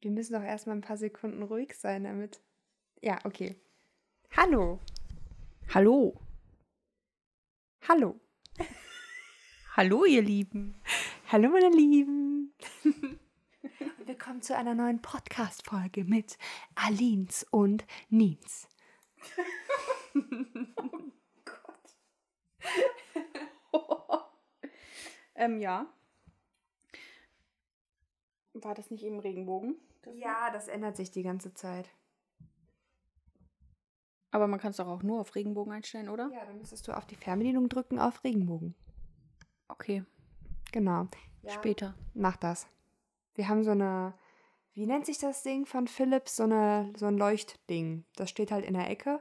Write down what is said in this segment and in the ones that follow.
Wir müssen doch erstmal ein paar Sekunden ruhig sein, damit. Ja, okay. Hallo. Hallo. Hallo. Hallo, ihr Lieben. Hallo, meine Lieben. Willkommen zu einer neuen Podcast-Folge mit Alins und Nins. ähm, ja. War das nicht eben Regenbogen? Ja, das ändert sich die ganze Zeit. Aber man kann es doch auch nur auf Regenbogen einstellen, oder? Ja, dann müsstest du auf die Fernbedienung drücken auf Regenbogen. Okay, Genau. später. Mach das. Wir haben so eine, wie nennt sich das Ding von Philips? So, eine, so ein Leuchtding. Das steht halt in der Ecke.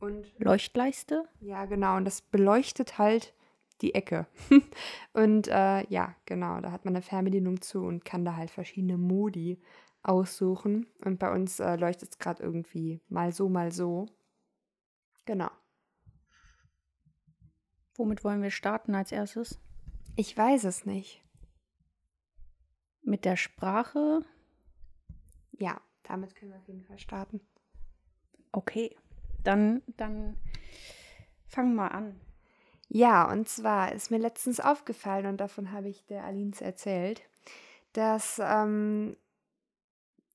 Und Leuchtleiste? ja, genau. Und das beleuchtet halt die Ecke. und äh, ja, genau. Da hat man eine Fernbedienung zu und kann da halt verschiedene Modi aussuchen. Und bei uns äh, leuchtet es gerade irgendwie mal so, mal so. Genau. Womit wollen wir starten als erstes? Ich weiß es nicht. Mit der Sprache? Ja, damit können wir auf jeden Fall starten. Okay. Dann, dann fangen wir an. Ja, und zwar ist mir letztens aufgefallen, und davon habe ich der Alins erzählt, dass ähm,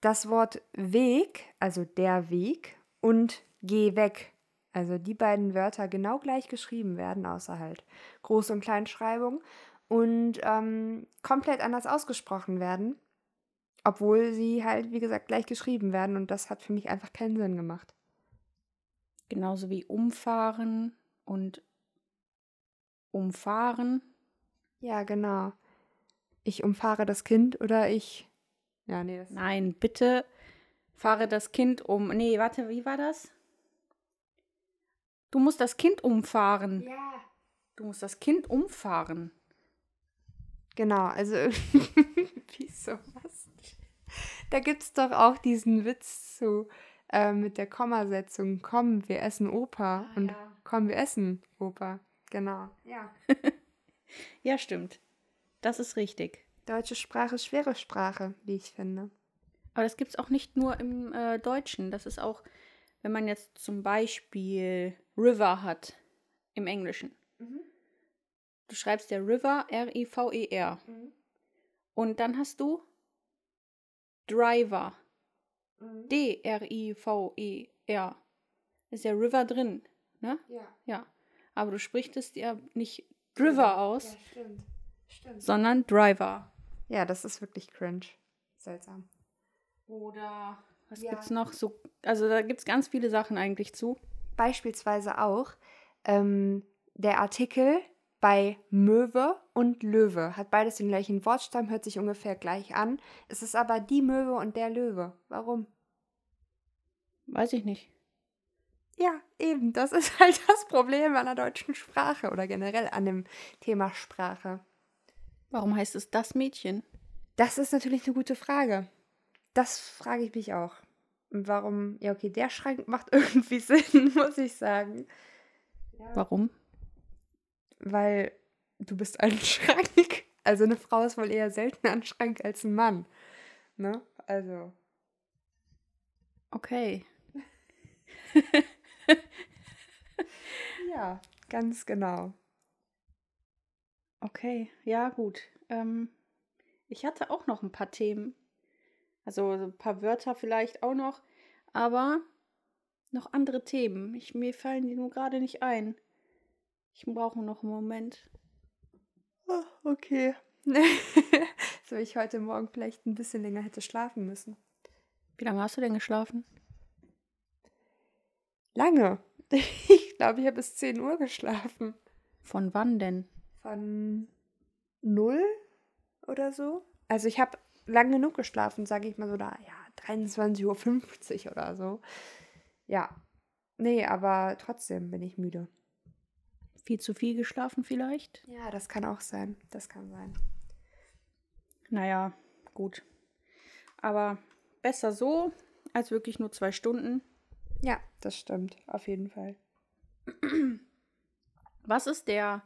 das Wort Weg, also der Weg, und geh weg, also die beiden Wörter genau gleich geschrieben werden, außer halt Groß- und Kleinschreibung, und ähm, komplett anders ausgesprochen werden, obwohl sie halt, wie gesagt, gleich geschrieben werden. Und das hat für mich einfach keinen Sinn gemacht. Genauso wie umfahren und umfahren. Ja, genau. Ich umfahre das Kind oder ich. Ja, nee, das Nein, bitte fahre das Kind um. Nee, warte, wie war das? Du musst das Kind umfahren. Ja. Du musst das Kind umfahren. Genau, also irgendwie sowas. Da gibt es doch auch diesen Witz zu äh, mit der Kommasetzung. Komm, wir essen Opa. und ja. komm, wir essen Opa. Genau. Ja. Ja, stimmt. Das ist richtig. Deutsche Sprache ist schwere Sprache, wie ich finde. Aber das gibt es auch nicht nur im äh, Deutschen. Das ist auch, wenn man jetzt zum Beispiel River hat im Englischen. Du schreibst der River, R-I-V-E-R. Und dann hast du Driver, D-R-I-V-E-R. Ist ja River drin, ne? Ja. Ja. Aber du sprichst es ja nicht Driver aus, stimmt. Stimmt. sondern Driver. Ja, das ist wirklich cringe. Seltsam. Oder was Ja. gibt's noch? So, also da gibt es ganz viele Sachen eigentlich zu. Beispielsweise auch ähm, der Artikel bei Möwe und Löwe hat beides den gleichen Wortstamm, hört sich ungefähr gleich an. Es ist aber die Möwe und der Löwe. Warum? Weiß ich nicht. Ja, eben. Das ist halt das Problem an der deutschen Sprache oder generell an dem Thema Sprache. Warum heißt es das Mädchen? Das ist natürlich eine gute Frage. Das frage ich mich auch. Und warum? Ja, okay, der Schrank macht irgendwie Sinn, muss ich sagen. Warum? Weil du bist ein Schrank. Also eine Frau ist wohl eher seltener ein Schrank als ein Mann. Ne? Also. Okay. Ja, ganz genau. Okay, ja, gut. Ähm, ich hatte auch noch ein paar Themen. Also so ein paar Wörter vielleicht auch noch, aber noch andere Themen. Ich, mir fallen die nur gerade nicht ein. Ich brauche noch einen Moment. Ah, okay. so, ich heute Morgen vielleicht ein bisschen länger hätte schlafen müssen. Wie lange hast du denn geschlafen? Lange. Ich glaube, ich habe bis 10 Uhr geschlafen. Von wann denn? Von null oder so. Also ich habe lang genug geschlafen, sage ich mal so da, ja, 23.50 Uhr oder so. Ja. Nee, aber trotzdem bin ich müde. Viel zu viel geschlafen vielleicht? Ja, das kann auch sein. Das kann sein. Naja, gut. Aber besser so, als wirklich nur zwei Stunden. Ja, das stimmt. Auf jeden Fall. Was ist der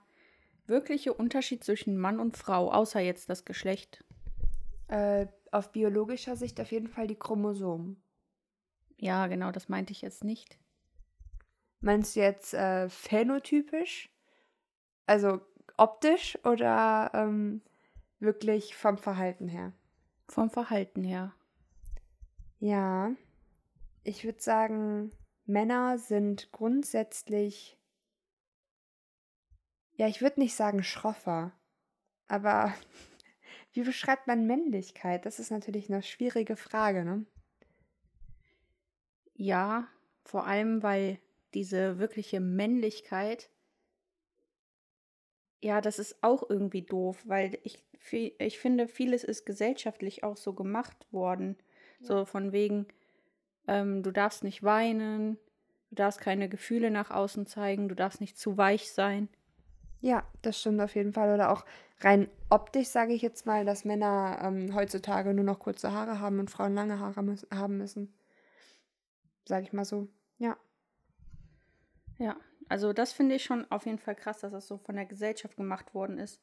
wirkliche Unterschied zwischen Mann und Frau, außer jetzt das Geschlecht? Äh, auf biologischer Sicht auf jeden Fall die Chromosomen. Ja, genau, das meinte ich jetzt nicht. Meinst du jetzt äh, phänotypisch? Also optisch oder ähm, wirklich vom Verhalten her? Vom Verhalten her. Ja, ich würde sagen, Männer sind grundsätzlich, ja, ich würde nicht sagen schroffer, aber wie beschreibt man Männlichkeit? Das ist natürlich eine schwierige Frage, ne? Ja, vor allem, weil diese wirkliche Männlichkeit, ja, das ist auch irgendwie doof, weil ich, ich finde, vieles ist gesellschaftlich auch so gemacht worden. Ja. So von wegen, ähm, du darfst nicht weinen, du darfst keine Gefühle nach außen zeigen, du darfst nicht zu weich sein. Ja, das stimmt auf jeden Fall. Oder auch rein optisch sage ich jetzt mal, dass Männer ähm, heutzutage nur noch kurze Haare haben und Frauen lange Haare müssen, haben müssen. Sage ich mal so. Ja. Ja, also das finde ich schon auf jeden Fall krass, dass das so von der Gesellschaft gemacht worden ist.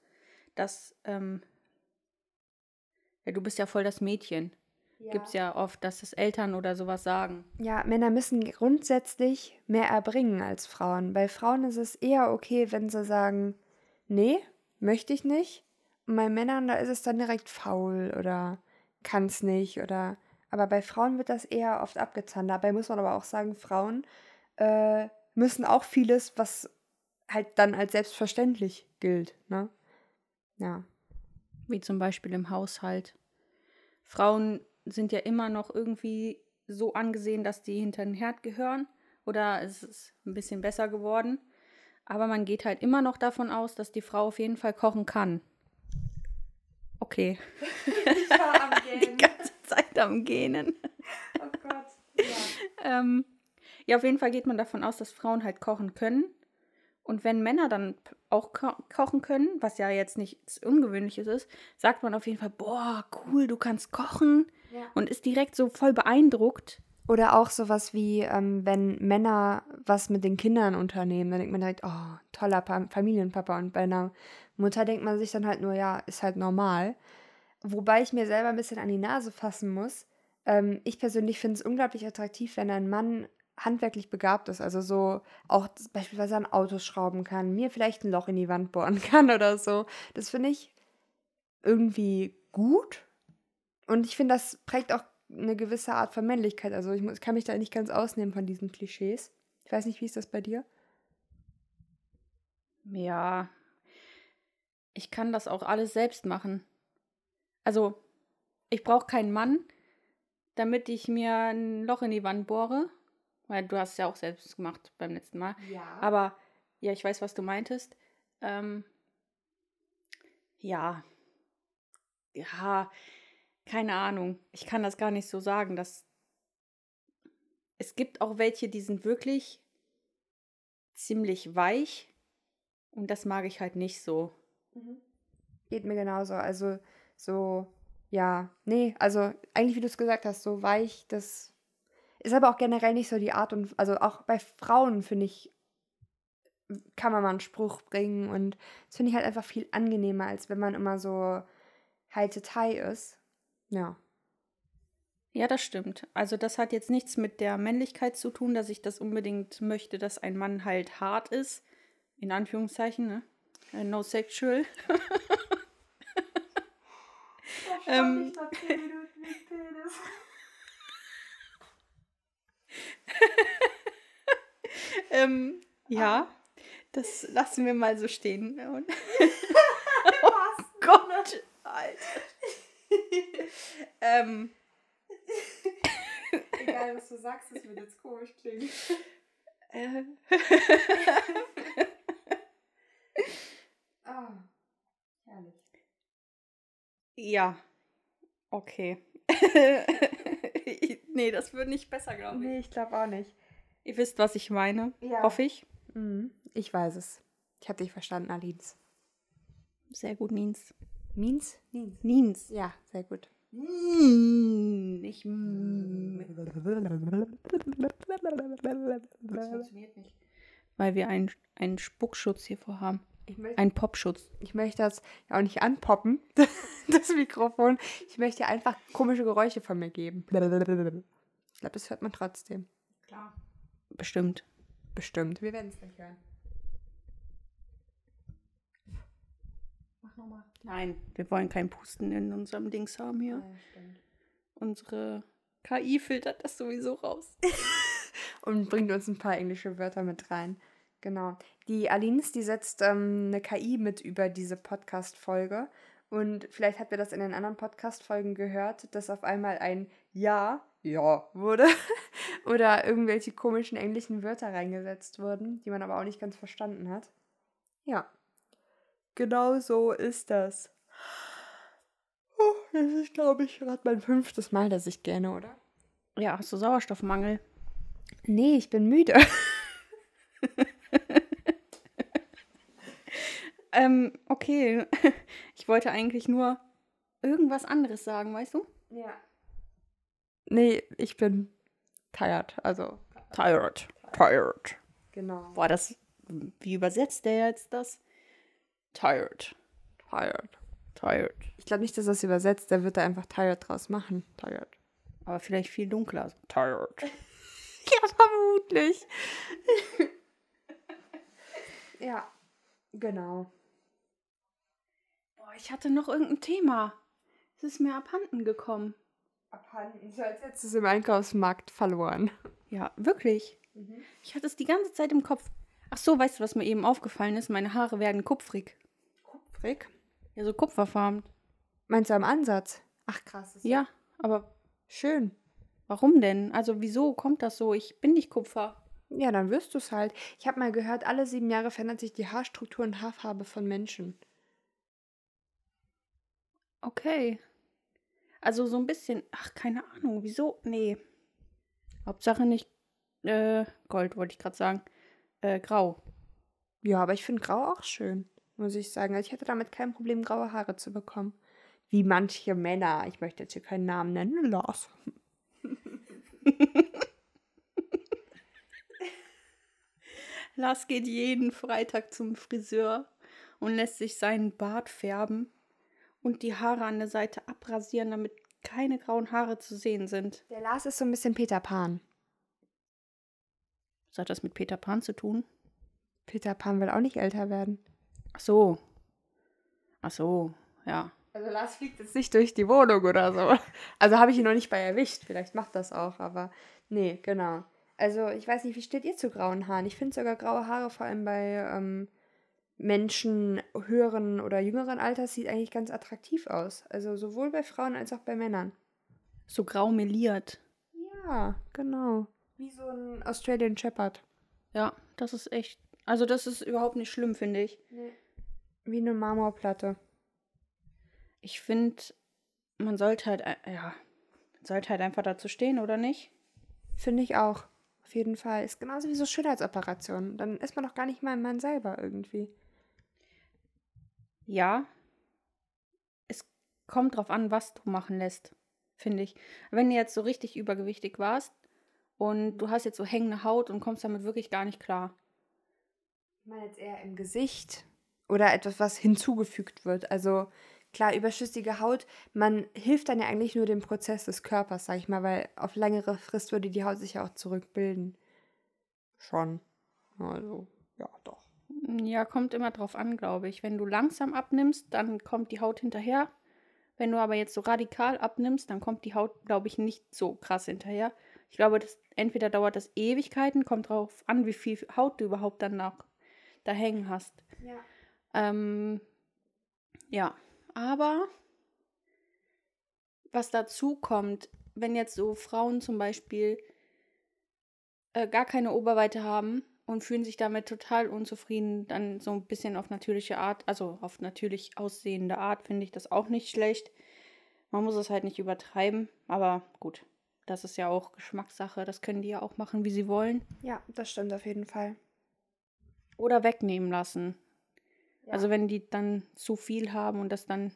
Dass, ähm, ja, du bist ja voll das Mädchen. Ja. Gibt es ja oft, dass das Eltern oder sowas sagen. Ja, Männer müssen grundsätzlich mehr erbringen als Frauen. Bei Frauen ist es eher okay, wenn sie sagen, nee, möchte ich nicht. Und bei Männern, da ist es dann direkt faul oder kann es nicht oder. Aber bei Frauen wird das eher oft abgezahnt. Dabei muss man aber auch sagen, Frauen äh, müssen auch vieles, was halt dann als selbstverständlich gilt, ne? Ja. Wie zum Beispiel im Haushalt. Frauen sind ja immer noch irgendwie so angesehen, dass die hinter den Herd gehören. Oder es ist ein bisschen besser geworden. Aber man geht halt immer noch davon aus, dass die Frau auf jeden Fall kochen kann. Okay. Ich war am Gähnen. Die ganze Zeit am Gähnen. Oh Gott. Ja. ähm, ja, auf jeden Fall geht man davon aus, dass Frauen halt kochen können. Und wenn Männer dann auch ko kochen können, was ja jetzt nichts Ungewöhnliches ist, sagt man auf jeden Fall, boah, cool, du kannst kochen. Ja. Und ist direkt so voll beeindruckt. Oder auch sowas wie, ähm, wenn Männer was mit den Kindern unternehmen, dann denkt man direkt, oh, toller pa Familienpapa. Und bei einer Mutter denkt man sich dann halt nur, ja, ist halt normal. Wobei ich mir selber ein bisschen an die Nase fassen muss. Ähm, ich persönlich finde es unglaublich attraktiv, wenn ein Mann handwerklich begabt ist, also so auch beispielsweise an Autos schrauben kann, mir vielleicht ein Loch in die Wand bohren kann oder so. Das finde ich irgendwie gut. Und ich finde, das prägt auch eine gewisse Art von Männlichkeit. Also ich, muss, ich kann mich da nicht ganz ausnehmen von diesen Klischees. Ich weiß nicht, wie ist das bei dir? Ja, ich kann das auch alles selbst machen. Also, ich brauche keinen Mann, damit ich mir ein Loch in die Wand bohre. Weil du hast es ja auch selbst gemacht beim letzten Mal. Ja. Aber ja, ich weiß, was du meintest. Ähm, ja. Ja, keine Ahnung. Ich kann das gar nicht so sagen. Dass es gibt auch welche, die sind wirklich ziemlich weich. Und das mag ich halt nicht so. Mhm. Geht mir genauso. Also so, ja, nee, also eigentlich, wie du es gesagt hast, so weich, das ist aber auch generell nicht so die Art und, also auch bei Frauen finde ich, kann man mal einen Spruch bringen und das finde ich halt einfach viel angenehmer, als wenn man immer so high Detail ist. Ja. Ja, das stimmt. Also das hat jetzt nichts mit der Männlichkeit zu tun, dass ich das unbedingt möchte, dass ein Mann halt hart ist. In Anführungszeichen, ne? Äh, no sexual. ähm, ähm, ja, das lassen wir mal so stehen. oh Gott, Alter. ähm. Egal, was du sagst, das wird jetzt komisch klingen. Äh. oh, herrlich. Ja, okay. nee, das wird nicht besser, glaube ich. Nee, ich glaube auch nicht. Ihr wisst, was ich meine, ja. hoffe ich. Mhm. Ich weiß es. Ich habe dich verstanden, Alins. Sehr gut, Nins. Nins? Nins. Nins. Ja, sehr gut. Nicht. Das funktioniert nicht. Weil wir einen, einen Spuckschutz hier vorhaben. Ich möchte, Ein Popschutz. ich möchte das ja auch nicht anpoppen, das Mikrofon. Ich möchte einfach komische Geräusche von mir geben. Ich glaube, das hört man trotzdem. Klar. Bestimmt. Bestimmt. Wir werden es gleich hören. Nochmal. Nein, wir wollen kein Pusten in unserem Dings haben hier. stimmt. Unsere KI filtert das sowieso raus. Und bringt uns ein paar englische Wörter mit rein. Genau. Die Alins, die setzt ähm, eine KI mit über diese Podcast-Folge. Und vielleicht habt ihr das in den anderen Podcast-Folgen gehört, dass auf einmal ein Ja, ja wurde. Oder irgendwelche komischen englischen Wörter reingesetzt wurden, die man aber auch nicht ganz verstanden hat. Ja. Genau so ist das. Oh, das ist, glaube ich, gerade mein fünftes Mal, dass ich gerne, oder? Ja, hast du Sauerstoffmangel? Nee, ich bin müde. Ähm, okay. Ich wollte eigentlich nur irgendwas anderes sagen, weißt du? Ja. Nee, ich bin tired, also Tired. Tired. genau. Boah, das. Wie übersetzt der jetzt das? Tired. Tired. Tired. Ich glaube nicht, dass er es übersetzt, der wird da einfach tired draus machen. Tired. Aber vielleicht viel dunkler. Tired. Ja, vermutlich. ja, genau. Boah, ich hatte noch irgendein Thema. Es ist mir abhanden gekommen. Abhanden. So als hättest du es im Einkaufsmarkt verloren. Ja, wirklich. Ich hatte es die ganze Zeit im Kopf. Ach so, weißt du, was mir eben aufgefallen ist? Meine Haare werden kupfrig. Kupfrig? Ja, so kupferfarben. Meinst du am Ansatz? Ach krass. Ja, aber Schön. warum denn? Also, wieso kommt das so? Ich bin nicht Kupfer. Ja, dann wirst du es halt. Ich habe mal gehört, alle sieben Jahre verändert sich die Haarstruktur und Haarfarbe von Menschen. Okay. Also so ein bisschen, ach, keine Ahnung, wieso? Nee. Hauptsache nicht äh, Gold, wollte ich gerade sagen. Äh, grau. Ja, aber ich finde Grau auch schön, muss ich sagen. Also ich hätte damit kein Problem, graue Haare zu bekommen. Wie manche Männer. Ich möchte jetzt hier keinen Namen nennen. Lars. Lars geht jeden Freitag zum Friseur und lässt sich seinen Bart färben und die Haare an der Seite abrasieren, damit keine grauen Haare zu sehen sind. Der Lars ist so ein bisschen Peter Pan. Was hat das mit Peter Pan zu tun? Peter Pan will auch nicht älter werden. Ach so. Ach so, ja. Also Lars fliegt jetzt nicht durch die Wohnung oder so. Also habe ich ihn noch nicht bei erwischt. Vielleicht macht das auch, aber nee, genau. Also ich weiß nicht, wie steht ihr zu grauen Haaren? Ich finde sogar graue Haare vor allem bei ähm, Menschen höheren oder jüngeren Alters sieht eigentlich ganz attraktiv aus. Also sowohl bei Frauen als auch bei Männern. So grau meliert. Ja, genau. Wie so ein Australian Shepherd. Ja, das ist echt. Also, das ist überhaupt nicht schlimm, finde ich. Wie eine Marmorplatte. Ich finde, man sollte halt, ja, sollte halt einfach dazu stehen, oder nicht? Finde ich auch. Auf jeden Fall. Ist genauso wie so Schönheitsoperationen. Dann ist man doch gar nicht mal ein Mann selber irgendwie. Ja. Es kommt drauf an, was du machen lässt, finde ich. Wenn du jetzt so richtig übergewichtig warst und du hast jetzt so hängende Haut und kommst damit wirklich gar nicht klar. Ich meine jetzt eher im Gesicht oder etwas, was hinzugefügt wird. Also klar, überschüssige Haut, man hilft dann ja eigentlich nur dem Prozess des Körpers, sag ich mal, weil auf längere Frist würde die Haut sich ja auch zurückbilden. Schon. Also, ja, doch. Ja, kommt immer drauf an, glaube ich. Wenn du langsam abnimmst, dann kommt die Haut hinterher. Wenn du aber jetzt so radikal abnimmst, dann kommt die Haut, glaube ich, nicht so krass hinterher. Ich glaube, das, entweder dauert das Ewigkeiten, kommt drauf an, wie viel Haut du überhaupt dann noch da hängen hast. Ja. Ähm, ja, aber was dazu kommt, wenn jetzt so Frauen zum Beispiel äh, gar keine Oberweite haben und fühlen sich damit total unzufrieden, dann so ein bisschen auf natürliche Art, also auf natürlich aussehende Art, finde ich das auch nicht schlecht. Man muss es halt nicht übertreiben, aber gut, das ist ja auch Geschmackssache, das können die ja auch machen, wie sie wollen. Ja, das stimmt auf jeden Fall. Oder wegnehmen lassen. Ja. Also wenn die dann zu viel haben und das dann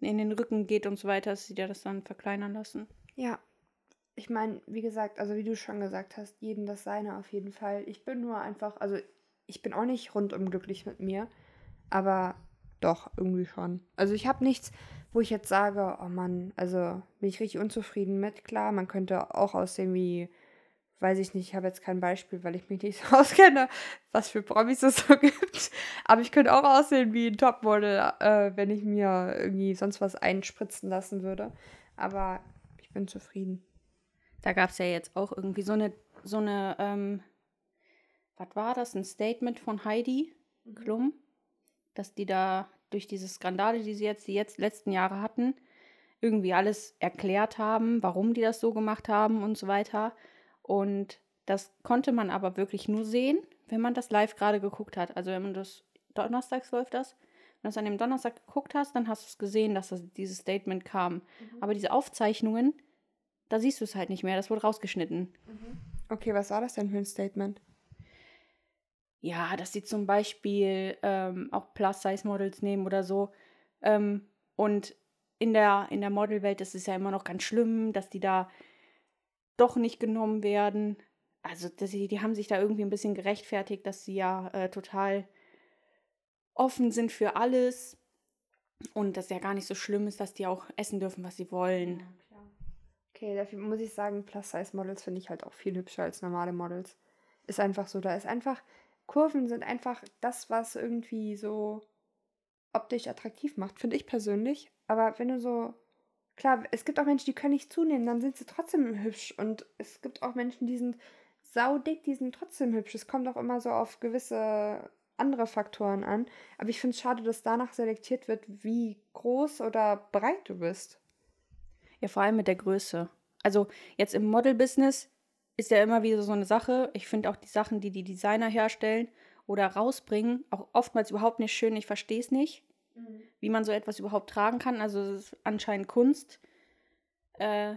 in den Rücken geht und so weiter, dass sie dir das dann verkleinern lassen. Ja. Ich meine, wie gesagt, also wie du schon gesagt hast, jeden das seine auf jeden Fall. Ich bin nur einfach, also ich bin auch nicht rundum glücklich mit mir. Aber doch, irgendwie schon. Also ich habe nichts, wo ich jetzt sage, oh Mann, also bin ich richtig unzufrieden mit. Klar, man könnte auch aussehen wie, weiß ich nicht, ich habe jetzt kein Beispiel, weil ich mich nicht so auskenne, was für Promis es so gibt. Aber ich könnte auch aussehen wie ein Topmodel, äh, wenn ich mir irgendwie sonst was einspritzen lassen würde. Aber ich bin zufrieden. Da gab es ja jetzt auch irgendwie so eine, so eine, ähm, was war das? Ein Statement von Heidi mhm. Klum, dass die da durch diese Skandale, die sie jetzt die jetzt letzten Jahre hatten, irgendwie alles erklärt haben, warum die das so gemacht haben und so weiter. Und das konnte man aber wirklich nur sehen, wenn man das live gerade geguckt hat. Also wenn man das donnerstags läuft das, wenn du es an dem Donnerstag geguckt hast, dann hast du es gesehen, dass das, dieses Statement kam. Mhm. Aber diese Aufzeichnungen, da siehst du es halt nicht mehr. Das wurde rausgeschnitten. Mhm. Okay, was war das denn für ein Statement? ja, dass sie zum Beispiel ähm, auch Plus-Size-Models nehmen oder so. Ähm, und in der, in der Modelwelt ist es ja immer noch ganz schlimm, dass die da doch nicht genommen werden. Also die, die haben sich da irgendwie ein bisschen gerechtfertigt, dass sie ja äh, total offen sind für alles und dass ja gar nicht so schlimm ist, dass die auch essen dürfen, was sie wollen. Ja, okay, dafür muss ich sagen, Plus-Size-Models finde ich halt auch viel hübscher als normale Models. Ist einfach so, da ist einfach, Kurven sind einfach das, was irgendwie so optisch attraktiv macht, finde ich persönlich. Aber wenn du so, klar, es gibt auch Menschen, die können nicht zunehmen, dann sind sie trotzdem hübsch. Und es gibt auch Menschen, die sind saudick, die sind trotzdem hübsch. Es kommt auch immer so auf gewisse andere Faktoren an. Aber ich finde es schade, dass danach selektiert wird, wie groß oder breit du bist. Ja, vor allem mit der Größe. Also jetzt im Model-Business ist ja immer wieder so eine Sache. Ich finde auch die Sachen, die die Designer herstellen oder rausbringen, auch oftmals überhaupt nicht schön. Ich verstehe es nicht, mhm. wie man so etwas überhaupt tragen kann. Also es ist anscheinend Kunst. Äh,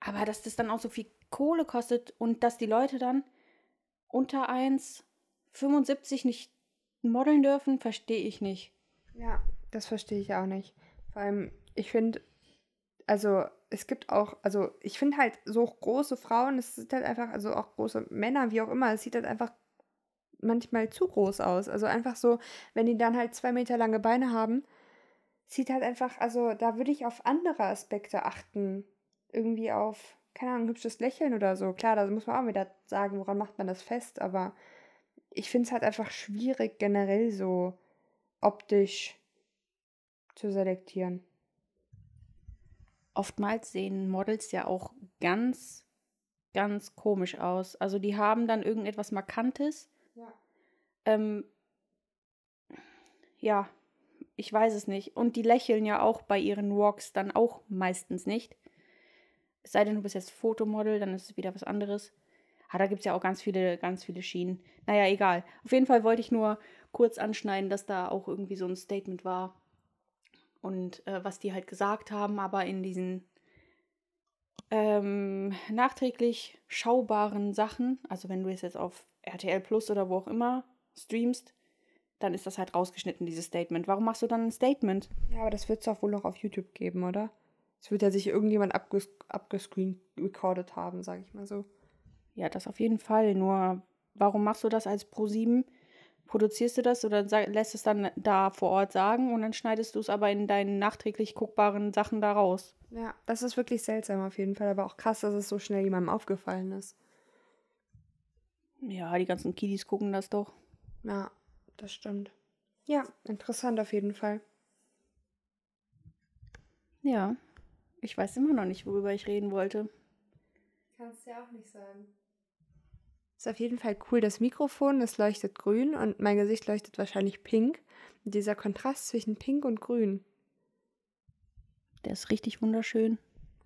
aber dass das dann auch so viel Kohle kostet und dass die Leute dann unter 1,75 nicht modeln dürfen, verstehe ich nicht. Ja, das verstehe ich auch nicht. Vor allem, ich finde, also es gibt auch, also ich finde halt so große Frauen, es sieht halt einfach, also auch große Männer, wie auch immer, es sieht halt einfach manchmal zu groß aus. Also einfach so, wenn die dann halt zwei Meter lange Beine haben, sieht halt einfach, also da würde ich auf andere Aspekte achten. Irgendwie auf, keine Ahnung, hübsches Lächeln oder so. Klar, da muss man auch wieder sagen, woran macht man das fest, aber ich finde es halt einfach schwierig, generell so optisch zu selektieren oftmals sehen Models ja auch ganz, ganz komisch aus. Also die haben dann irgendetwas Markantes. Ja. Ähm, ja, ich weiß es nicht. Und die lächeln ja auch bei ihren Walks dann auch meistens nicht. Es sei denn, du bist jetzt Fotomodel, dann ist es wieder was anderes. Ah, da gibt es ja auch ganz viele, ganz viele Schienen. Naja, egal. Auf jeden Fall wollte ich nur kurz anschneiden, dass da auch irgendwie so ein Statement war, und äh, was die halt gesagt haben, aber in diesen ähm, nachträglich schaubaren Sachen, also wenn du es jetzt auf RTL Plus oder wo auch immer streamst, dann ist das halt rausgeschnitten, dieses Statement. Warum machst du dann ein Statement? Ja, aber das wird es doch wohl noch auf YouTube geben, oder? Es wird ja sich irgendjemand abges abgescreen recorded haben, sage ich mal so. Ja, das auf jeden Fall. Nur, warum machst du das als Pro7 produzierst du das oder lässt es dann da vor Ort sagen und dann schneidest du es aber in deinen nachträglich guckbaren Sachen da raus. Ja, das ist wirklich seltsam auf jeden Fall, aber auch krass, dass es so schnell jemandem aufgefallen ist. Ja, die ganzen Kiddies gucken das doch. Ja, das stimmt. Ja, interessant auf jeden Fall. Ja, ich weiß immer noch nicht, worüber ich reden wollte. Kannst du ja auch nicht sagen. Ist auf jeden Fall cool. Das Mikrofon, das leuchtet grün und mein Gesicht leuchtet wahrscheinlich pink. Und dieser Kontrast zwischen pink und grün. Der ist richtig wunderschön.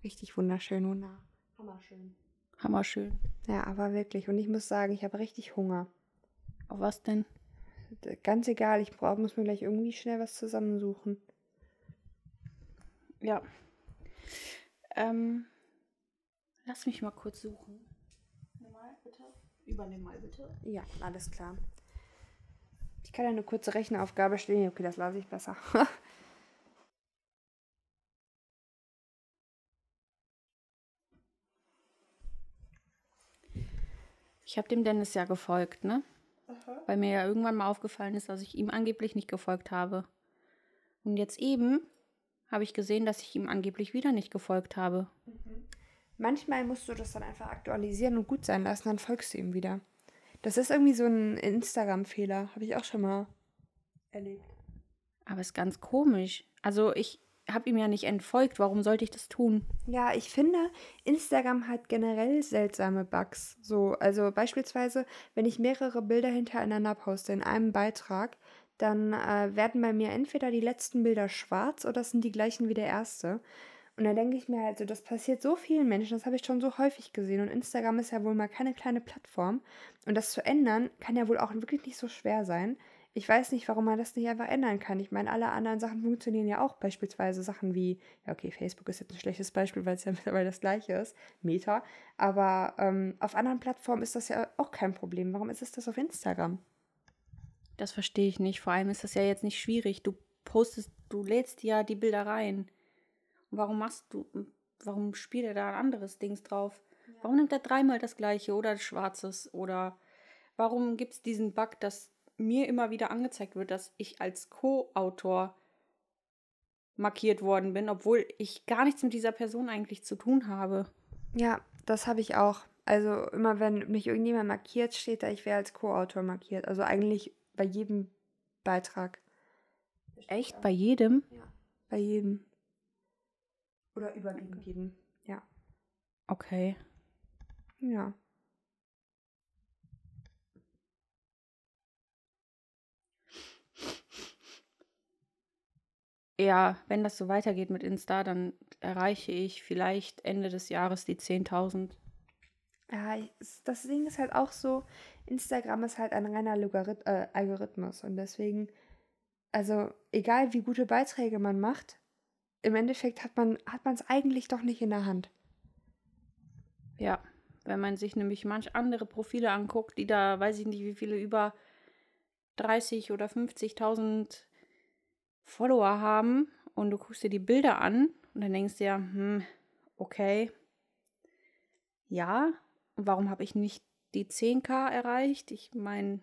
Richtig wunderschön, wunder. Hammerschön. Hammerschön. Ja, aber wirklich. Und ich muss sagen, ich habe richtig Hunger. Auf was denn? Ganz egal, ich brauch, muss mir gleich irgendwie schnell was zusammensuchen. Ja. Ähm, lass mich mal kurz suchen. Übernimm mal bitte. Ja, alles klar. Ich kann ja eine kurze Rechenaufgabe stellen. Okay, das lasse ich besser. ich habe dem Dennis ja gefolgt, ne? Aha. Weil mir ja irgendwann mal aufgefallen ist, dass ich ihm angeblich nicht gefolgt habe. Und jetzt eben habe ich gesehen, dass ich ihm angeblich wieder nicht gefolgt habe. Mhm. Manchmal musst du das dann einfach aktualisieren und gut sein lassen, dann folgst du ihm wieder. Das ist irgendwie so ein Instagram-Fehler, habe ich auch schon mal erlebt. Aber ist ganz komisch. Also ich habe ihm ja nicht entfolgt. Warum sollte ich das tun? Ja, ich finde, Instagram hat generell seltsame Bugs. So, also beispielsweise, wenn ich mehrere Bilder hintereinander poste in einem Beitrag, dann äh, werden bei mir entweder die letzten Bilder schwarz oder sind die gleichen wie der erste. Und da denke ich mir halt das passiert so vielen Menschen, das habe ich schon so häufig gesehen. Und Instagram ist ja wohl mal keine kleine Plattform. Und das zu ändern, kann ja wohl auch wirklich nicht so schwer sein. Ich weiß nicht, warum man das nicht einfach ändern kann. Ich meine, alle anderen Sachen funktionieren ja auch. Beispielsweise Sachen wie, ja, okay, Facebook ist jetzt ein schlechtes Beispiel, weil es ja mittlerweile das gleiche ist, Meta. Aber ähm, auf anderen Plattformen ist das ja auch kein Problem. Warum ist es das auf Instagram? Das verstehe ich nicht. Vor allem ist das ja jetzt nicht schwierig. Du postest, du lädst ja die Bilder rein. Warum machst du, warum spielt er da ein anderes Dings drauf? Ja. Warum nimmt er dreimal das gleiche oder schwarzes? Oder warum gibt es diesen Bug, dass mir immer wieder angezeigt wird, dass ich als Co-Autor markiert worden bin, obwohl ich gar nichts mit dieser Person eigentlich zu tun habe? Ja, das habe ich auch. Also immer wenn mich irgendjemand markiert, steht da, ich wäre als Co-Autor markiert. Also eigentlich bei jedem Beitrag. Echt? Bei jedem? Ja, bei jedem. Oder überwiegend jeden, ja. Okay. Ja. Ja, wenn das so weitergeht mit Insta, dann erreiche ich vielleicht Ende des Jahres die 10.000. Ja, das Ding ist halt auch so, Instagram ist halt ein reiner Logarith äh, Algorithmus und deswegen, also egal wie gute Beiträge man macht, im Endeffekt hat man hat es eigentlich doch nicht in der Hand. Ja, wenn man sich nämlich manch andere Profile anguckt, die da, weiß ich nicht, wie viele über 30 oder 50.000 Follower haben und du guckst dir die Bilder an und dann denkst du ja, hm, okay, ja, warum habe ich nicht die 10k erreicht? Ich meine,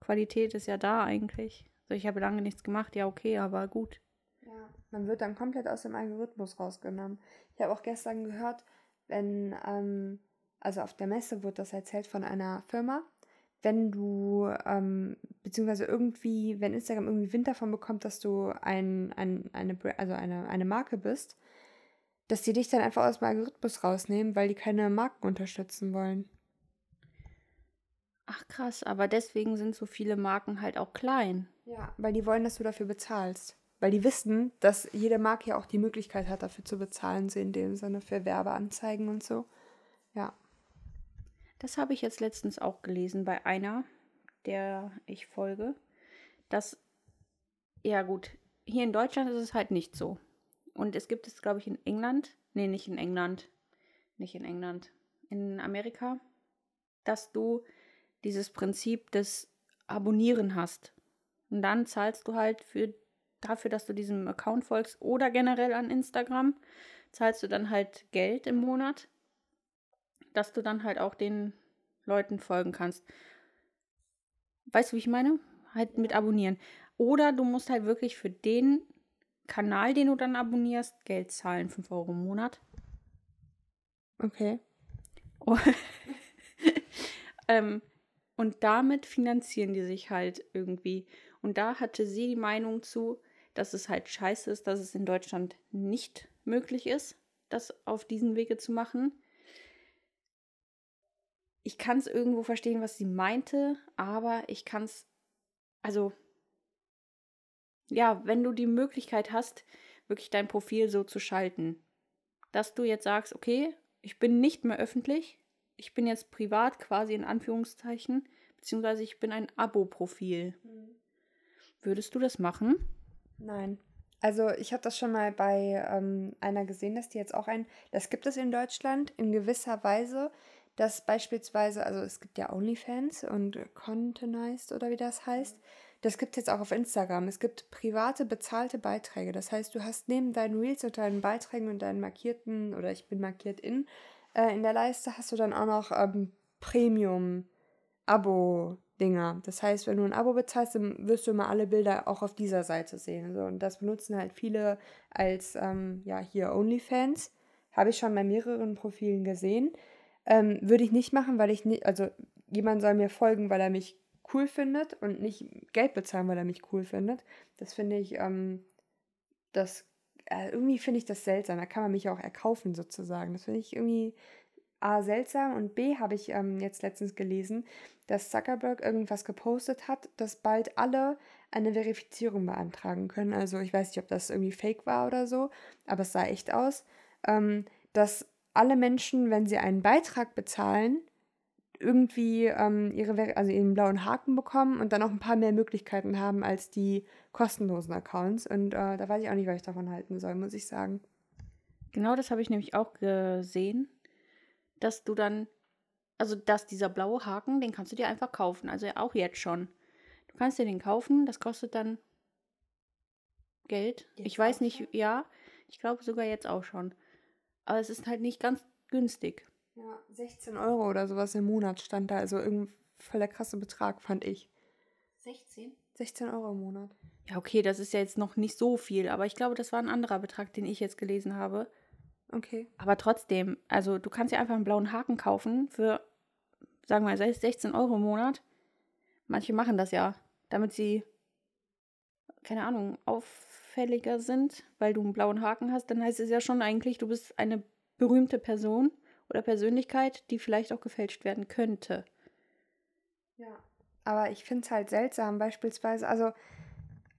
Qualität ist ja da eigentlich. Also ich habe lange nichts gemacht, ja okay, aber gut. Ja, man wird dann komplett aus dem Algorithmus rausgenommen. Ich habe auch gestern gehört, wenn, ähm, also auf der Messe wurde das erzählt von einer Firma, wenn du, ähm, beziehungsweise irgendwie, wenn Instagram irgendwie Wind davon bekommt, dass du ein, ein, eine, also eine, eine Marke bist, dass die dich dann einfach aus dem Algorithmus rausnehmen, weil die keine Marken unterstützen wollen. Ach krass, aber deswegen sind so viele Marken halt auch klein. Ja, weil die wollen, dass du dafür bezahlst. Weil die wissen, dass jede Marke ja auch die Möglichkeit hat, dafür zu bezahlen, so in dem Sinne für Werbeanzeigen und so. Ja. Das habe ich jetzt letztens auch gelesen bei einer, der ich folge. Dass, ja gut, hier in Deutschland ist es halt nicht so. Und es gibt es, glaube ich, in England. Nee, nicht in England. Nicht in England. In Amerika. Dass du dieses Prinzip des Abonnieren hast. Und dann zahlst du halt für dafür, dass du diesem Account folgst oder generell an Instagram, zahlst du dann halt Geld im Monat, dass du dann halt auch den Leuten folgen kannst. Weißt du, wie ich meine? Halt mit abonnieren. Oder du musst halt wirklich für den Kanal, den du dann abonnierst, Geld zahlen, 5 Euro im Monat. Okay. Oh. ähm, und damit finanzieren die sich halt irgendwie. Und da hatte sie die Meinung zu, dass es halt scheiße ist, dass es in Deutschland nicht möglich ist, das auf diesen Wege zu machen. Ich kann es irgendwo verstehen, was sie meinte, aber ich kann es, also, ja, wenn du die Möglichkeit hast, wirklich dein Profil so zu schalten, dass du jetzt sagst, okay, ich bin nicht mehr öffentlich, ich bin jetzt privat quasi in Anführungszeichen, beziehungsweise ich bin ein Abo-Profil. Mhm. Würdest du das machen? Nein. Also ich habe das schon mal bei ähm, einer gesehen, dass die jetzt auch ein, das gibt es in Deutschland in gewisser Weise, dass beispielsweise, also es gibt ja OnlyFans und Contenized oder wie das heißt. Das gibt es jetzt auch auf Instagram. Es gibt private bezahlte Beiträge. Das heißt, du hast neben deinen Reels und deinen Beiträgen und deinen markierten oder ich bin markiert in, äh, in der Leiste hast du dann auch noch ähm, Premium, Abo, Dinger. Das heißt, wenn du ein Abo bezahlst, dann wirst du immer alle Bilder auch auf dieser Seite sehen. So. Und das benutzen halt viele als, ähm, ja, hier OnlyFans. Habe ich schon bei mehreren Profilen gesehen. Ähm, Würde ich nicht machen, weil ich nicht, also jemand soll mir folgen, weil er mich cool findet und nicht Geld bezahlen, weil er mich cool findet. Das finde ich, ähm, das, äh, irgendwie finde ich das seltsam. Da kann man mich auch erkaufen sozusagen. Das finde ich irgendwie A, seltsam und B, habe ich ähm, jetzt letztens gelesen, dass Zuckerberg irgendwas gepostet hat, dass bald alle eine Verifizierung beantragen können. Also ich weiß nicht, ob das irgendwie fake war oder so, aber es sah echt aus, ähm, dass alle Menschen, wenn sie einen Beitrag bezahlen, irgendwie ähm, ihre, also ihren blauen Haken bekommen und dann auch ein paar mehr Möglichkeiten haben als die kostenlosen Accounts. Und äh, da weiß ich auch nicht, was ich davon halten soll, muss ich sagen. Genau das habe ich nämlich auch gesehen, dass du dann, also dass dieser blaue Haken, den kannst du dir einfach kaufen, also auch jetzt schon. Du kannst dir den kaufen, das kostet dann Geld. Jetzt ich weiß nicht, schon? ja, ich glaube sogar jetzt auch schon. Aber es ist halt nicht ganz günstig. Ja, 16 Euro oder sowas im Monat stand da. Also irgendwie voll der krasse Betrag, fand ich. 16? 16 Euro im Monat. Ja, okay, das ist ja jetzt noch nicht so viel, aber ich glaube, das war ein anderer Betrag, den ich jetzt gelesen habe. Okay. Aber trotzdem, also du kannst ja einfach einen blauen Haken kaufen für, sagen wir mal, 16 Euro im Monat. Manche machen das ja, damit sie, keine Ahnung, auffälliger sind, weil du einen blauen Haken hast. Dann heißt es ja schon eigentlich, du bist eine berühmte Person oder Persönlichkeit, die vielleicht auch gefälscht werden könnte. Ja. Aber ich finde es halt seltsam, beispielsweise, also,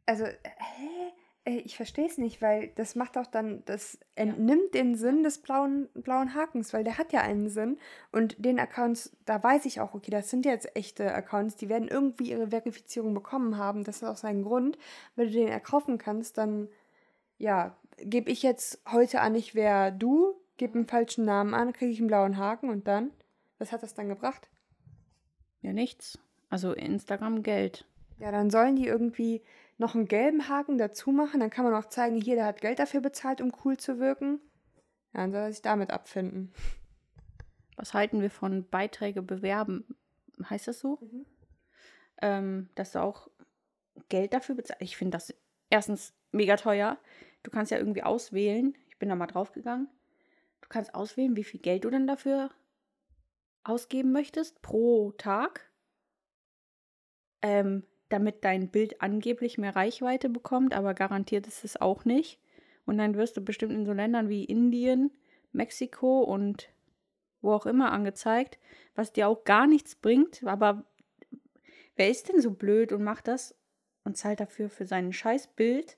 also, hä? Äh, ich verstehe es nicht, weil das macht auch dann, das entnimmt ja. den Sinn des blauen, blauen Hakens, weil der hat ja einen Sinn. Und den Accounts, da weiß ich auch, okay, das sind jetzt echte Accounts, die werden irgendwie ihre Verifizierung bekommen haben. Das ist auch sein Grund. Wenn du den erkaufen kannst, dann, ja, gebe ich jetzt heute an, ich wäre du, gebe einen falschen Namen an, kriege ich einen blauen Haken und dann? Was hat das dann gebracht? Ja, nichts. Also Instagram Geld. Ja, dann sollen die irgendwie noch einen gelben Haken dazu machen. Dann kann man auch zeigen, hier, der hat Geld dafür bezahlt, um cool zu wirken. Ja, dann soll er sich damit abfinden. Was halten wir von Beiträge bewerben? Heißt das so? Mhm. Ähm, dass du auch Geld dafür bezahlst. Ich finde das erstens mega teuer. Du kannst ja irgendwie auswählen. Ich bin da mal draufgegangen. Du kannst auswählen, wie viel Geld du denn dafür ausgeben möchtest pro Tag. Ähm, damit dein Bild angeblich mehr Reichweite bekommt, aber garantiert ist es auch nicht. Und dann wirst du bestimmt in so Ländern wie Indien, Mexiko und wo auch immer angezeigt, was dir auch gar nichts bringt. Aber wer ist denn so blöd und macht das und zahlt dafür für sein Scheißbild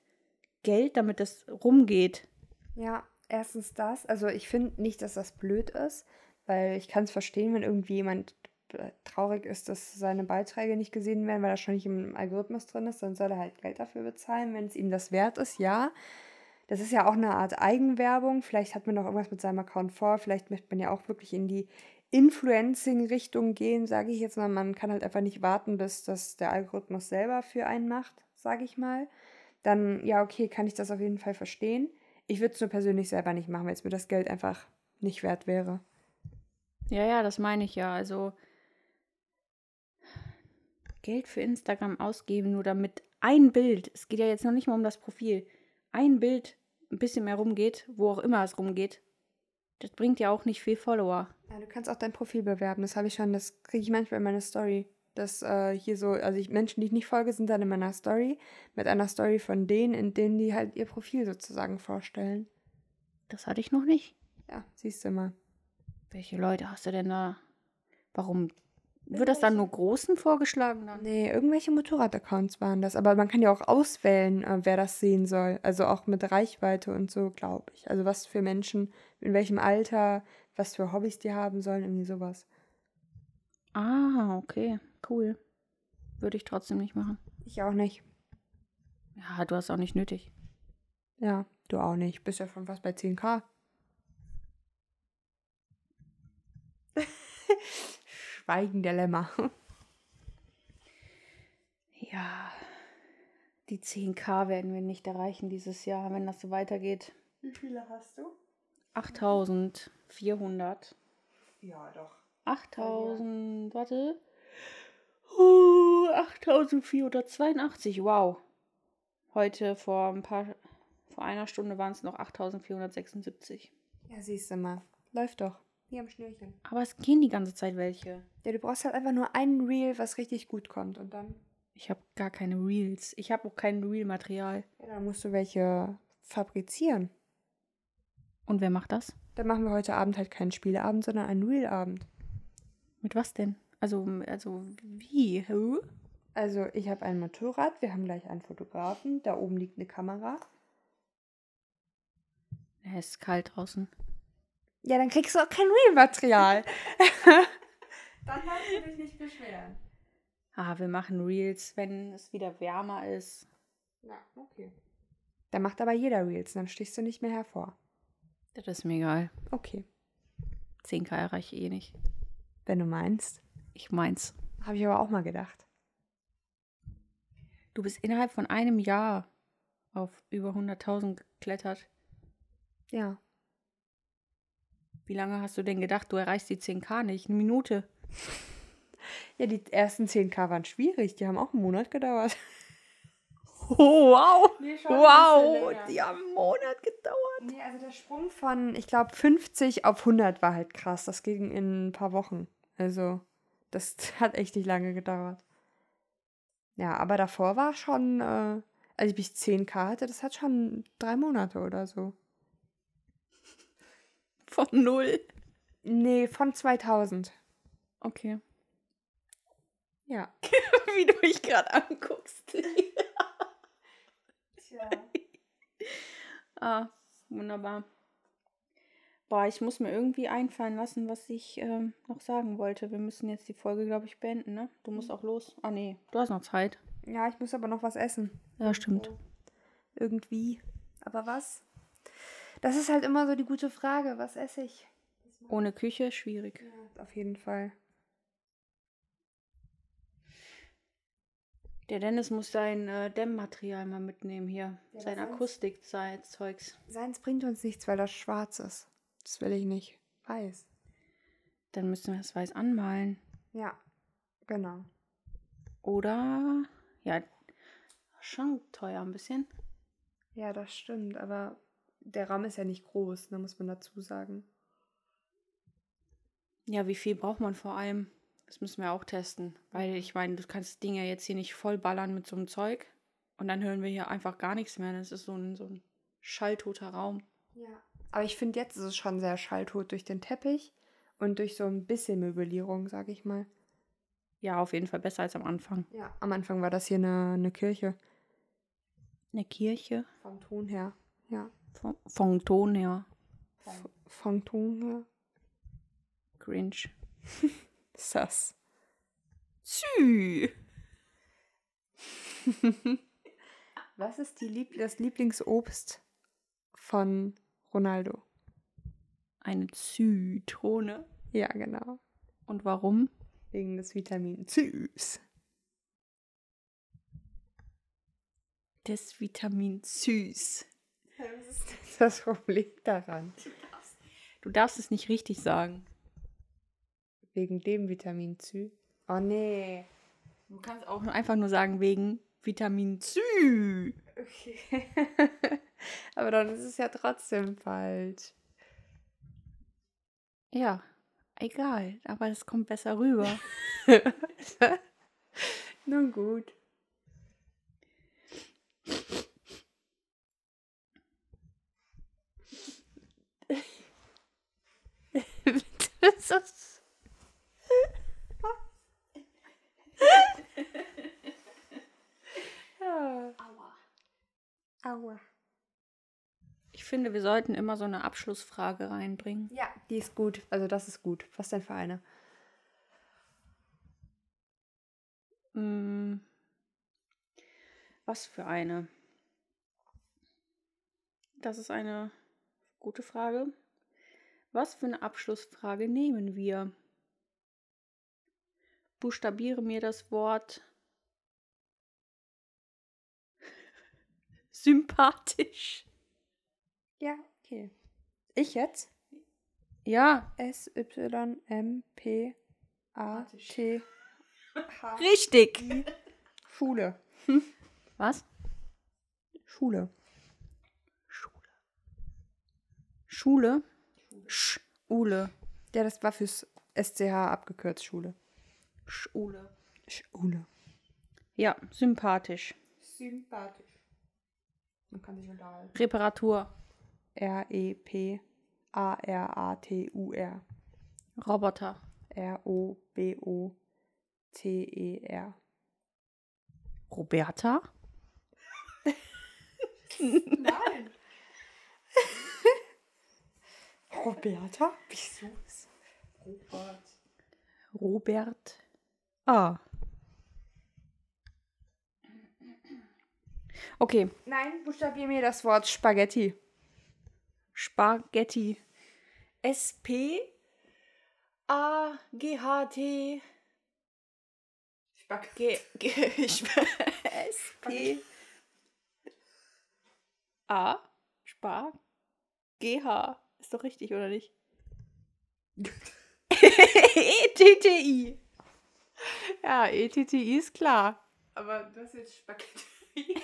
Geld, damit das rumgeht? Ja, erstens das. Also ich finde nicht, dass das blöd ist, weil ich kann es verstehen, wenn irgendwie jemand traurig ist, dass seine Beiträge nicht gesehen werden, weil er schon nicht im Algorithmus drin ist, dann soll er halt Geld dafür bezahlen, wenn es ihm das wert ist, ja. Das ist ja auch eine Art Eigenwerbung. Vielleicht hat man noch irgendwas mit seinem Account vor. Vielleicht möchte man ja auch wirklich in die Influencing-Richtung gehen, sage ich jetzt mal. Man kann halt einfach nicht warten, bis das der Algorithmus selber für einen macht, sage ich mal. Dann, ja, okay, kann ich das auf jeden Fall verstehen. Ich würde es nur persönlich selber nicht machen, weil es mir das Geld einfach nicht wert wäre. Ja, ja, das meine ich ja. Also Geld für Instagram ausgeben, nur damit ein Bild, es geht ja jetzt noch nicht mal um das Profil, ein Bild ein bisschen mehr rumgeht, wo auch immer es rumgeht, das bringt ja auch nicht viel Follower. Ja, du kannst auch dein Profil bewerben, das habe ich schon, das kriege ich manchmal in meiner Story. Das äh, hier so, also ich, Menschen, die ich nicht folge, sind dann in meiner Story mit einer Story von denen, in denen die halt ihr Profil sozusagen vorstellen. Das hatte ich noch nicht. Ja, siehst du mal. Welche Leute hast du denn da? Warum wird das dann nur Großen vorgeschlagen? Dann? Nee, irgendwelche Motorrad-Accounts waren das. Aber man kann ja auch auswählen, äh, wer das sehen soll. Also auch mit Reichweite und so, glaube ich. Also was für Menschen, in welchem Alter, was für Hobbys die haben sollen, irgendwie sowas. Ah, okay. Cool. Würde ich trotzdem nicht machen. Ich auch nicht. Ja, du hast auch nicht nötig. Ja, du auch nicht. Bist ja schon fast bei 10k. Schweigendilemma. Ja, die 10k werden wir nicht erreichen dieses Jahr, wenn das so weitergeht. Wie viele hast du? 8400. Ja, doch. 8000, warte. Uh, 8482, wow. Heute vor ein paar, vor einer Stunde waren es noch 8476. Ja, siehst du mal. Läuft doch. Wie am Schnürchen. Aber es gehen die ganze Zeit welche. Ja, du brauchst halt einfach nur ein Reel, was richtig gut kommt. Und dann. Ich habe gar keine Reels. Ich habe auch kein Reel-Material. Ja, dann musst du welche fabrizieren. Und wer macht das? Dann machen wir heute Abend halt keinen Spieleabend, sondern einen Reel-Abend. Mit was denn? Also, also wie? Huh? Also, ich habe ein Motorrad, wir haben gleich einen Fotografen, da oben liegt eine Kamera. Es ist kalt draußen. Ja, dann kriegst du auch kein Reel-Material. dann darfst du dich nicht beschweren. Ah, wir machen Reels, wenn es wieder wärmer ist. Ja, okay. Dann macht aber jeder Reels, dann stichst du nicht mehr hervor. Das ist mir egal. Okay. 10k erreiche ich eh nicht. Wenn du meinst. Ich meins. Habe ich aber auch mal gedacht. Du bist innerhalb von einem Jahr auf über 100.000 geklettert. Ja. Wie lange hast du denn gedacht, du erreichst die 10k nicht? Eine Minute. Ja, die ersten 10k waren schwierig. Die haben auch einen Monat gedauert. Oh, wow. Nee, wow. Die haben einen Monat gedauert. Nee, also der Sprung von, ich glaube, 50 auf 100 war halt krass. Das ging in ein paar Wochen. Also, das hat echt nicht lange gedauert. Ja, aber davor war schon, äh, als ich 10k hatte, das hat schon drei Monate oder so. Von null. Nee, von 2000. Okay. Ja. Wie du mich gerade anguckst. Tja. ah, wunderbar. Boah, ich muss mir irgendwie einfallen lassen, was ich ähm, noch sagen wollte. Wir müssen jetzt die Folge, glaube ich, beenden, ne? Du musst auch los. Ah, nee, du hast noch Zeit. Ja, ich muss aber noch was essen. Ja, stimmt. Irgendwie. Aber was? Das ist halt immer so die gute Frage. Was esse ich? Ohne Küche, schwierig. Ja, auf jeden Fall. Der Dennis muss sein äh, Dämmmaterial mal mitnehmen hier. Ja, sein? Akustikzeugs. Seins bringt uns nichts, weil das schwarz ist. Das will ich nicht. Weiß. Dann müssen wir das weiß anmalen. Ja, genau. Oder, ja, schon teuer ein bisschen. Ja, das stimmt. Aber der Raum ist ja nicht groß, ne, muss man dazu sagen. Ja, wie viel braucht man vor allem? Das müssen wir auch testen. Weil ich meine, du kannst das Ding ja jetzt hier nicht voll ballern mit so einem Zeug. Und dann hören wir hier einfach gar nichts mehr. Das ist so ein, so ein schalltoter Raum. Ja. Aber ich finde, jetzt ist es schon sehr schalltot durch den Teppich und durch so ein bisschen Möblierung, sag ich mal. Ja, auf jeden Fall besser als am Anfang. Ja, am Anfang war das hier eine, eine Kirche. Eine Kirche Vom Ton her. Ja. Vom, vom Ton her. Vom Ton her. Cringe. Sass. Sü. Was ist die Lieb das Lieblingsobst von Ronaldo? Eine Zytrone. Ja, genau. Und warum? Wegen des Vitamin Süß. Das Vitamin süß. Was ist das Problem daran? Du darfst es nicht richtig sagen. Wegen dem Vitamin Sü. Oh nee. Du kannst auch einfach nur sagen wegen Vitamin Sü. Okay. Aber dann ist es ja trotzdem falsch. Ja, egal. Aber es kommt besser rüber. Nun gut. Ist Ja. Aua. Aua. ich finde, wir sollten immer so eine Abschlussfrage reinbringen. Ja, die ist gut. Also das ist gut. Was denn für eine? Mm. Was für eine? Das ist eine gute Frage. Was für eine Abschlussfrage nehmen wir? Buchstabiere mir das Wort sympathisch. Ja, okay. Ich jetzt? Ja, S, Y, M, P, A, T. Richtig. Schule. Was? Schule. Schule. Schule? Schule. Ja, das war fürs SCH abgekürzt Schule. Schule. Schule. Ja, sympathisch. Sympathisch. Man kann sich unterhalten. Reparatur. R-E-P-A-R-A-T-U-R. Roboter. R-O-B-O-T-E-R. Roberta. Nein. Roberta? Wieso? Robert. Robert. Ah. Okay. Nein, buchstabier mir das Wort Spaghetti. Spaghetti. S-P A-G-H-T Spaghetti. S-P A Spar G-H. Ist doch richtig, oder nicht? E-T-T-I. Ja, E-T-T-I ist klar. Aber du hast jetzt Spaghetti.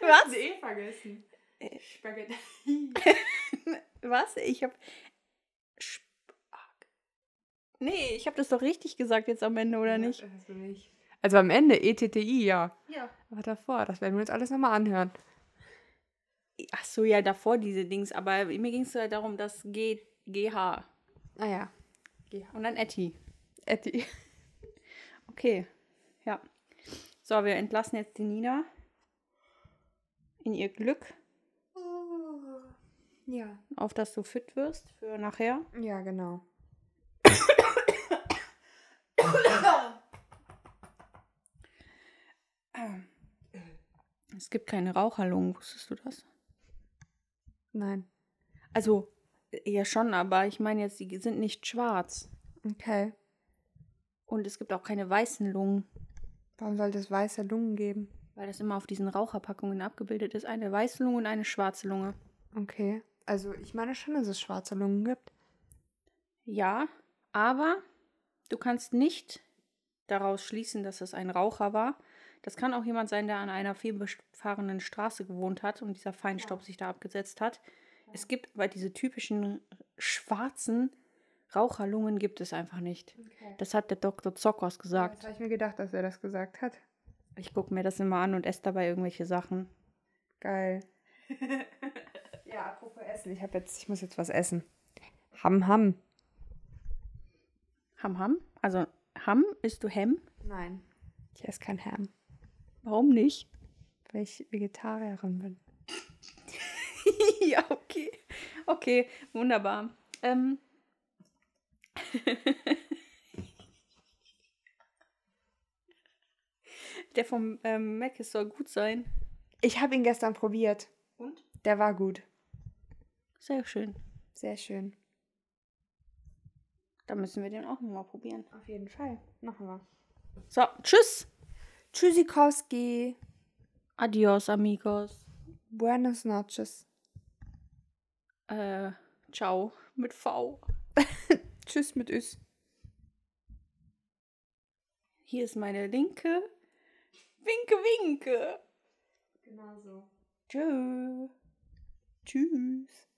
Was? eh vergessen. Spaghetti. Was? Ich hab. Spag. Nee, ich hab das doch richtig gesagt jetzt am Ende, oder nicht? Das hast du nicht. Also am Ende ETTI, ja. Ja. Aber davor, das werden wir uns alles nochmal anhören. Ach so, ja, davor diese Dings. Aber mir ging es halt darum, dass G, GH. Ah ja. Und dann Etty. Etty. Okay. Ja. So, wir entlassen jetzt die Nina in ihr Glück, Ja. auf dass du fit wirst für nachher. Ja, genau. Es gibt keine Raucherlungen, wusstest du das? Nein. Also, ja schon, aber ich meine jetzt, die sind nicht schwarz. Okay. Und es gibt auch keine weißen Lungen, Warum sollte es weiße Lungen geben? weil das immer auf diesen Raucherpackungen abgebildet ist. Eine weiße Lunge und eine schwarze Lunge. Okay. Also ich meine schon, dass es schwarze Lungen gibt. Ja, aber du kannst nicht daraus schließen, dass es ein Raucher war. Das kann auch jemand sein, der an einer vielbefahrenen Straße gewohnt hat und dieser Feinstaub sich da abgesetzt hat. Es gibt aber diese typischen schwarzen Raucherlungen gibt es einfach nicht. Okay. Das hat der Dr. Zockers Das gesagt. habe ich mir gedacht, dass er das gesagt hat. Ich gucke mir das immer an und esse dabei irgendwelche Sachen. Geil. ja, apropos Essen. Ich habe jetzt, ich muss jetzt was essen. Ham Ham. Ham Ham? Also Ham isst du Hem? Nein. Ich esse kein Ham, Warum nicht? weil ich Vegetarierin bin. ja, okay. Okay, wunderbar. Ähm. Der vom ähm, Mac soll gut sein. Ich habe ihn gestern probiert. Und? Der war gut. Sehr schön. Sehr schön. Dann müssen wir den auch nochmal probieren. Auf jeden Fall. Machen wir. So, tschüss. Tschüssikowski. Adios, amigos. Buenos noches. Äh, ciao. Mit V. Tschüss mit Üs. Hier ist meine linke. Winke, winke. Genau so. Tschö. Tschüss.